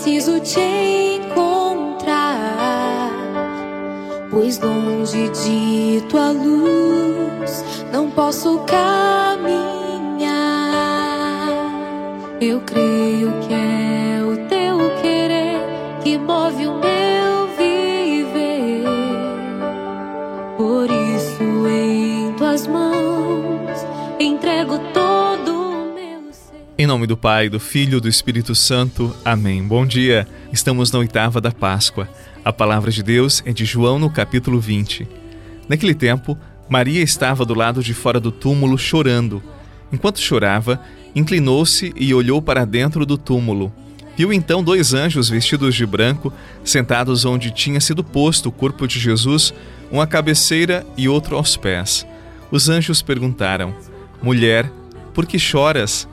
preciso te encontrar, pois longe de tua luz não posso caminhar. Eu creio que é Em nome do Pai, do Filho e do Espírito Santo. Amém. Bom dia. Estamos na oitava da Páscoa. A palavra de Deus é de João no capítulo 20. Naquele tempo, Maria estava do lado de fora do túmulo chorando. Enquanto chorava, inclinou-se e olhou para dentro do túmulo. Viu então dois anjos vestidos de branco, sentados onde tinha sido posto o corpo de Jesus, um à cabeceira e outro aos pés. Os anjos perguntaram: Mulher, por que choras?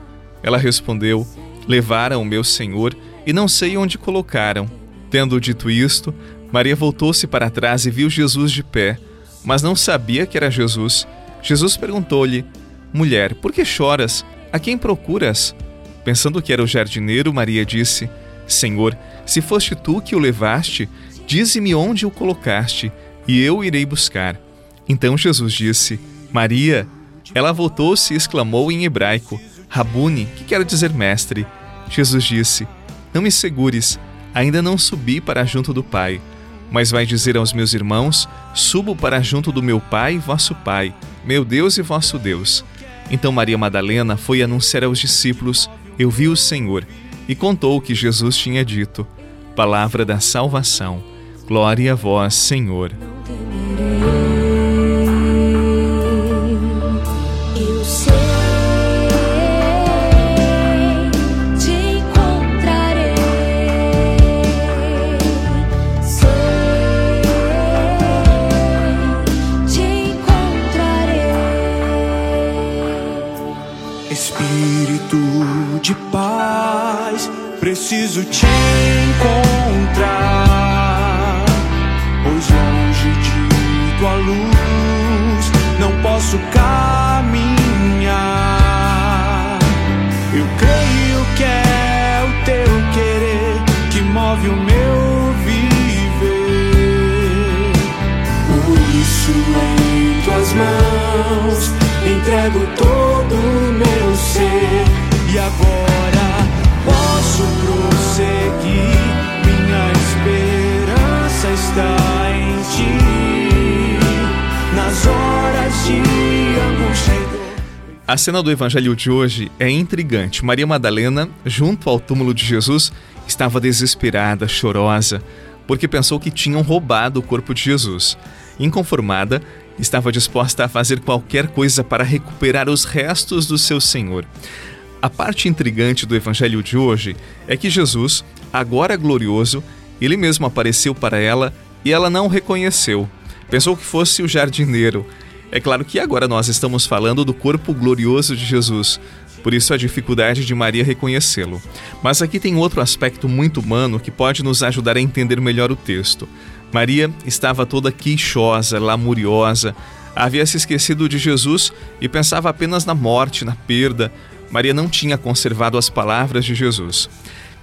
Ela respondeu: Levaram o meu Senhor e não sei onde colocaram. Tendo dito isto, Maria voltou-se para trás e viu Jesus de pé, mas não sabia que era Jesus. Jesus perguntou-lhe: Mulher, por que choras? A quem procuras? Pensando que era o jardineiro, Maria disse: Senhor, se foste tu que o levaste, dize-me onde o colocaste, e eu irei buscar. Então Jesus disse: Maria. Ela voltou-se e exclamou em hebraico: Rabuni, que quer dizer mestre. Jesus disse: Não me segures, ainda não subi para junto do Pai. Mas vai dizer aos meus irmãos: Subo para junto do meu Pai, vosso Pai, meu Deus e vosso Deus. Então Maria Madalena foi anunciar aos discípulos: Eu vi o Senhor, e contou o que Jesus tinha dito. Palavra da salvação. Glória a vós, Senhor. Preciso te encontrar. Pois longe de tua luz não posso caminhar. Eu creio que é o teu querer que move o meu viver. Por isso em tuas mãos entrego todo o meu ser e agora A cena do evangelho de hoje é intrigante. Maria Madalena, junto ao túmulo de Jesus, estava desesperada, chorosa, porque pensou que tinham roubado o corpo de Jesus. Inconformada, estava disposta a fazer qualquer coisa para recuperar os restos do seu Senhor. A parte intrigante do evangelho de hoje é que Jesus, agora glorioso, ele mesmo apareceu para ela e ela não o reconheceu. Pensou que fosse o jardineiro. É claro que agora nós estamos falando do corpo glorioso de Jesus, por isso a dificuldade de Maria reconhecê-lo. Mas aqui tem outro aspecto muito humano que pode nos ajudar a entender melhor o texto. Maria estava toda queixosa, lamuriosa, havia se esquecido de Jesus e pensava apenas na morte, na perda. Maria não tinha conservado as palavras de Jesus.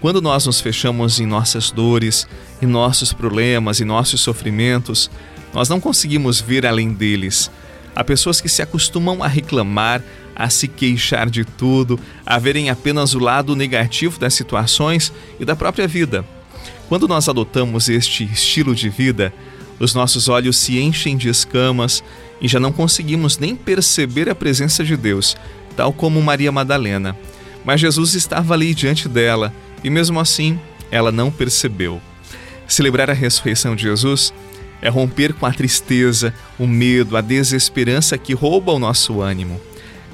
Quando nós nos fechamos em nossas dores, em nossos problemas, em nossos sofrimentos, nós não conseguimos ver além deles. Há pessoas que se acostumam a reclamar, a se queixar de tudo, a verem apenas o lado negativo das situações e da própria vida. Quando nós adotamos este estilo de vida, os nossos olhos se enchem de escamas e já não conseguimos nem perceber a presença de Deus, tal como Maria Madalena. Mas Jesus estava ali diante dela e, mesmo assim, ela não percebeu. Celebrar a ressurreição de Jesus é romper com a tristeza, o medo, a desesperança que rouba o nosso ânimo.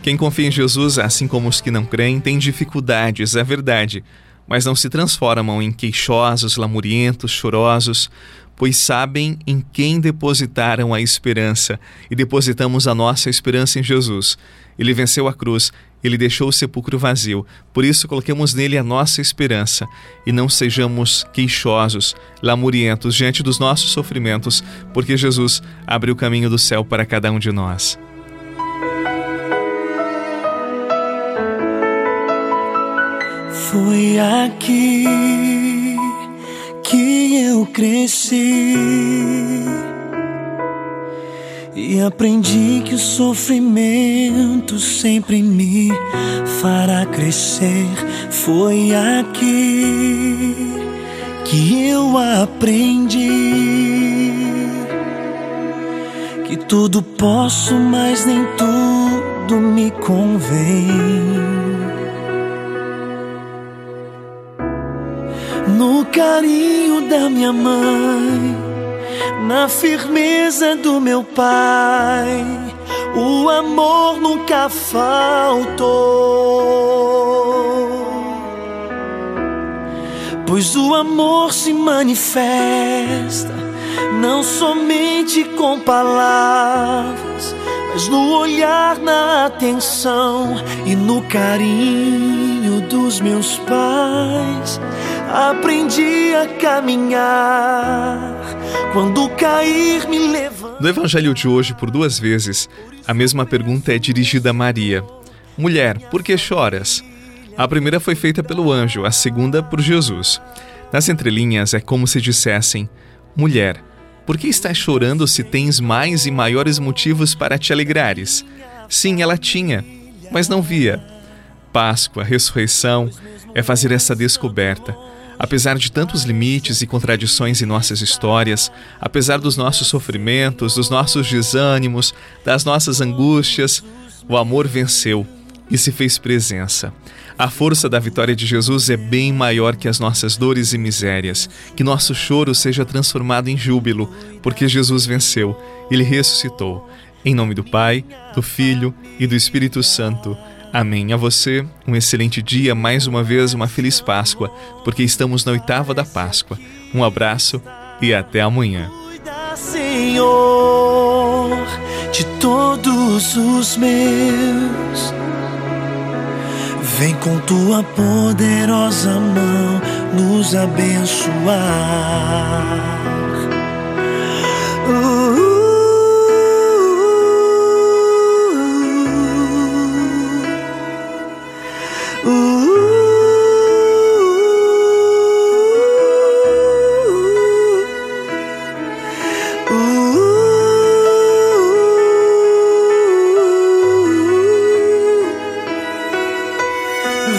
Quem confia em Jesus, assim como os que não creem, tem dificuldades, é verdade, mas não se transformam em queixosos, lamurientos, chorosos, pois sabem em quem depositaram a esperança e depositamos a nossa esperança em Jesus. Ele venceu a cruz, ele deixou o sepulcro vazio, por isso coloquemos nele a nossa esperança e não sejamos queixosos, lamurientos diante dos nossos sofrimentos, porque Jesus abre o caminho do céu para cada um de nós. Foi aqui cresci e aprendi que o sofrimento sempre me fará crescer. Foi aqui que eu aprendi que tudo posso, mas nem tudo me convém. no carinho da minha mãe, na firmeza do meu pai, o amor nunca faltou. Pois o amor se manifesta não somente com palavras, mas no olhar, na atenção e no carinho dos meus pais aprendi a caminhar. Quando cair, me levanta. No evangelho de hoje, por duas vezes, a mesma pergunta é dirigida a Maria: Mulher, por que choras? A primeira foi feita pelo anjo, a segunda por Jesus. Nas entrelinhas é como se dissessem: Mulher, por que estás chorando se tens mais e maiores motivos para te alegrares? Sim, ela tinha, mas não via. Páscoa, ressurreição, é fazer essa descoberta Apesar de tantos limites e contradições em nossas histórias, apesar dos nossos sofrimentos, dos nossos desânimos, das nossas angústias, o amor venceu e se fez presença. A força da vitória de Jesus é bem maior que as nossas dores e misérias. Que nosso choro seja transformado em júbilo, porque Jesus venceu, ele ressuscitou. Em nome do Pai, do Filho e do Espírito Santo. Amém. A você, um excelente dia, mais uma vez uma feliz Páscoa, porque estamos na oitava da Páscoa. Um abraço e até amanhã. Senhor, de todos os meus. Vem com tua poderosa mão nos abençoar.